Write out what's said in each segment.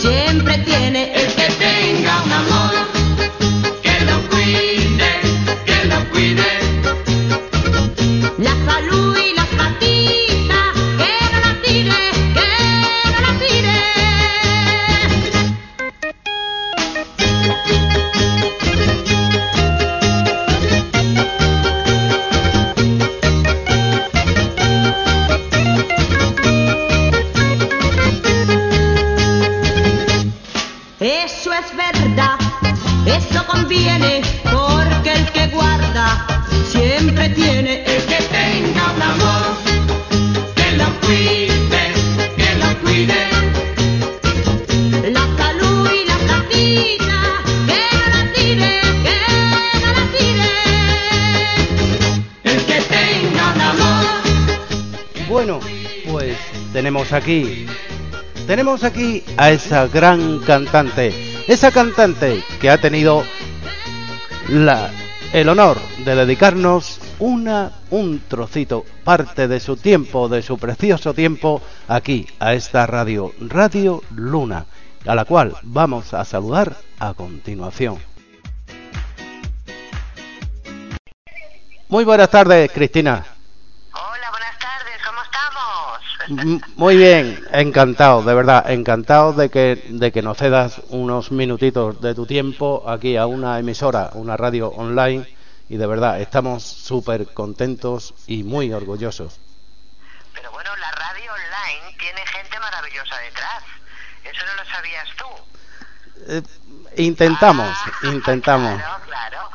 siempre tiene el que tenga un amor. Eso es verdad, eso conviene, porque el que guarda siempre tiene el que tenga un amor. Que lo cuide, que cuide. La la la la amor. Bueno, pues tenemos aquí, tenemos aquí a esa gran cantante, esa cantante que ha tenido el honor de dedicarnos una, un trocito, parte de su tiempo, de su precioso tiempo, aquí, a esta radio, Radio Luna, a la cual vamos a saludar a continuación. Muy buenas tardes, Cristina. Hola, buenas tardes, ¿cómo estamos? M- Muy bien, encantado, de verdad, encantado de que, de que nos cedas unos minutitos de tu tiempo aquí a una emisora, una radio online, y de verdad estamos súper contentos y muy orgullosos. Pero bueno, la radio online tiene gente maravillosa detrás. Eso no lo sabías tú. Eh, intentamos, Ah, intentamos. Claro, claro.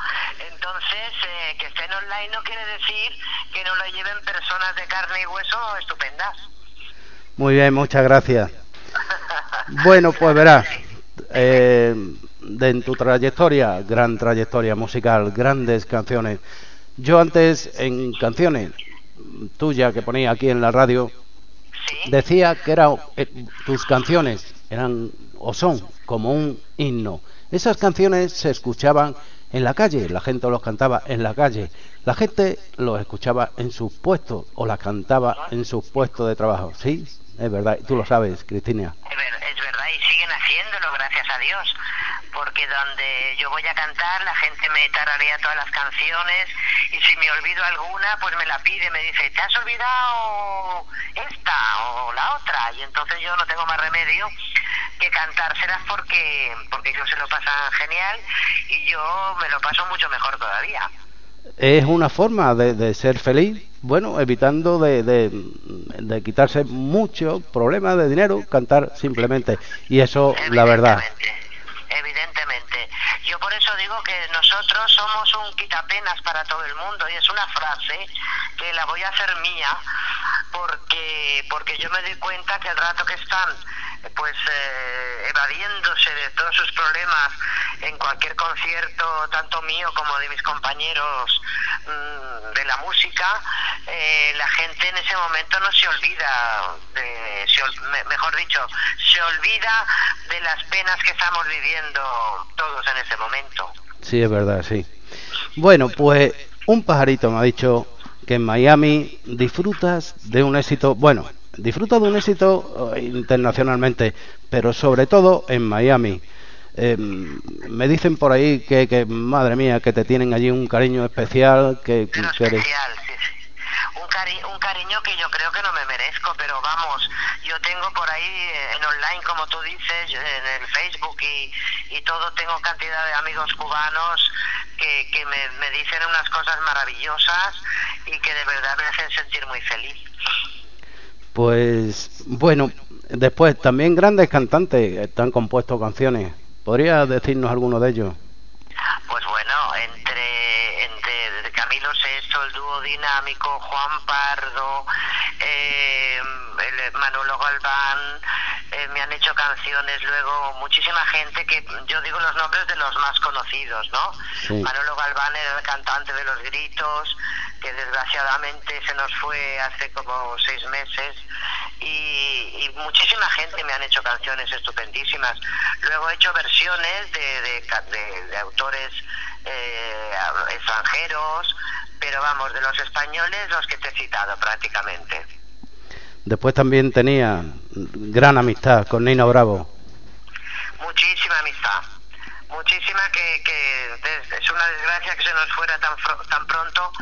Entonces, eh, que estén online no quiere decir que no lo lleven personas de carne y hueso estupendas. Muy bien, muchas gracias. Bueno, pues verás, eh, de en tu trayectoria, gran trayectoria musical, grandes canciones. Yo antes en canciones tuyas que ponía aquí en la radio, Sí. decía que era, eh, tus canciones eran o son como un himno. Esas canciones se escuchaban en la calle, la gente los cantaba en la calle, la gente los escuchaba en sus puestos o las cantaba en sus puestos de trabajo. Sí, es verdad, tú lo sabes, Cristina. Es ver- es verdad, y siguen haciéndolo, gracias a Dios. Porque donde yo voy a cantar, la gente me tararea todas las canciones y si me olvido alguna, pues me la pide, me dice, ¿te has olvidado esta o la otra? Y entonces yo no tengo más remedio que cantárselas porque, porque ellos se lo pasan genial y yo me lo paso mucho mejor todavía. Es una forma de, de ser feliz, bueno, evitando de, de, de quitarse muchos problemas de dinero, cantar simplemente. Y eso, la verdad. Evidentemente. Yo por eso digo que nosotros somos un quitapenas para todo el mundo y es una frase que la voy a hacer mía porque porque yo me doy cuenta que el rato que están pues eh, evadiéndose de todos sus problemas en cualquier concierto tanto mío como de mis compañeros mm, de la música eh, la gente en ese momento no se olvida de, se mejor dicho se olvida de las penas que estamos viviendo todos en ese momento Sí, es verdad, sí. Bueno, pues un pajarito me ha dicho que en Miami disfrutas de un éxito, bueno, disfrutas de un éxito eh, internacionalmente, pero sobre todo en Miami. Eh, me dicen por ahí que, que, madre mía, que te tienen allí un cariño especial, que, pero que eres- especial sí, sí. Un, cari un cariño que yo creo que no me merezco pero vamos yo tengo por ahí eh, en online como tú dices en el Facebook y, y todo tengo cantidad de amigos cubanos que, que me, me dicen unas cosas maravillosas y que de verdad me hacen sentir muy feliz Pues bueno, después también grandes cantantes eh, te han compuesto canciones. ¿Podrías decirnos alguno de ellos? Pues bueno, entre, entre Camilo Sesto, el dúo dinámico, Juan Pardo, eh, el Manolo Galván, eh, me han hecho canciones luego muchísima gente que yo digo los nombres de los más conocidos, ¿no? Manolo Galván era el cantante de Los Gritos, que desgraciadamente se nos fue hace como seis meses y, muchísima gente me han hecho canciones estupendísimas. Luego he hecho versiones de, de, autores eh, extranjeros, pero vamos, de los españoles los que te he citado prácticamente. Después también tenía gran amistad con Nino Bravo. Muchísima amistad, muchísima que, que una desgracia que se nos fuera tan, tan pronto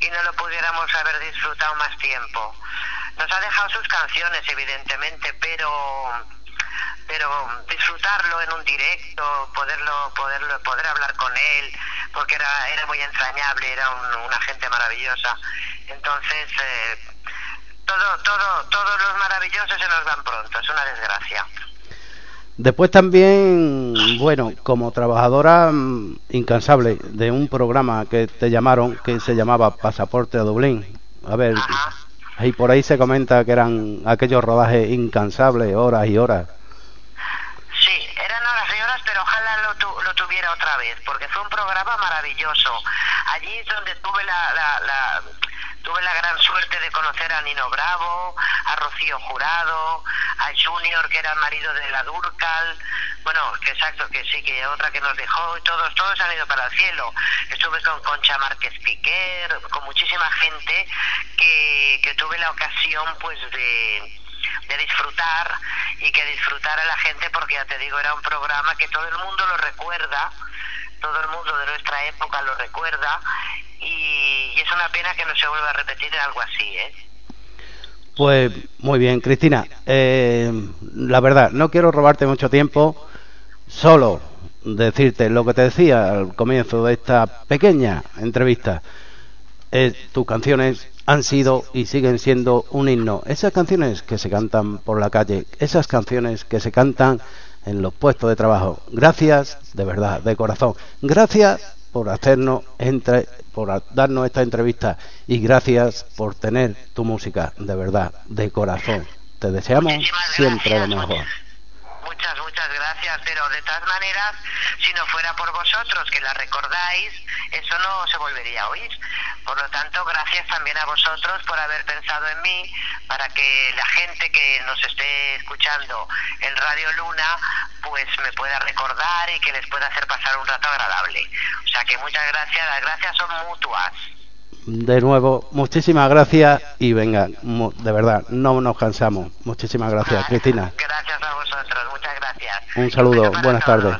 y no lo pudiéramos haber disfrutado más tiempo. Nos ha dejado sus canciones, evidentemente, pero pero disfrutarlo en un directo, poderlo, poderlo, poder hablar con él, porque era, era muy entrañable, era una gente maravillosa. Entonces, eh, todo, todo, todos los maravillosos se nos van pronto, es una desgracia. Después también, bueno, como trabajadora mm, incansable de un programa que te llamaron, que se llamaba Pasaporte a Dublín. A ver, y por ahí se comenta que eran aquellos rodajes incansables, horas y horas. Sí, eran horas y horas, pero ojalá lo, lo tuviera otra vez, porque fue un programa maravilloso. Allí es donde tuve la, la Tuve la gran suerte de conocer a Nino Bravo, a Rocío Jurado, a Junior, que era el marido de la Durcal, bueno, que exacto, que sí, que otra que nos dejó, y todos, todos han ido para el cielo. Estuve con Concha Márquez Piquer, con muchísima gente que, que tuve la ocasión pues de, de disfrutar y que disfrutara la gente porque ya te digo era un programa que todo el mundo lo recuerda todo el mundo de nuestra época lo recuerda es una pena que no se vuelva a repetir algo así, ¿eh? Pues muy bien, Cristina. Eh, la verdad, no quiero robarte mucho tiempo, solo decirte lo que te decía al comienzo de esta pequeña entrevista. Eh, tus canciones han sido y siguen siendo un himno. Esas canciones que se cantan por la calle, esas canciones que se cantan en los puestos de trabajo. Gracias, de verdad, de corazón. Gracias por hacernos entre, por darnos esta entrevista y gracias por tener tu música, de verdad, de corazón. Te deseamos siempre lo mejor muchas, muchas gracias, pero de todas maneras, si no fuera por vosotros que la recordáis, eso no se volvería a oír. Por lo tanto, gracias también a vosotros por haber pensado en mí, para que la gente que nos esté escuchando en Radio Luna, pues me pueda recordar y que les pueda hacer pasar un rato agradable. O sea que muchas gracias, las gracias son mutuas de nuevo, muchísimas gracias y venga, de verdad, no nos cansamos. Muchísimas gracias, Cristina. Gracias a vosotros, muchas gracias. Un saludo, buenas tardes.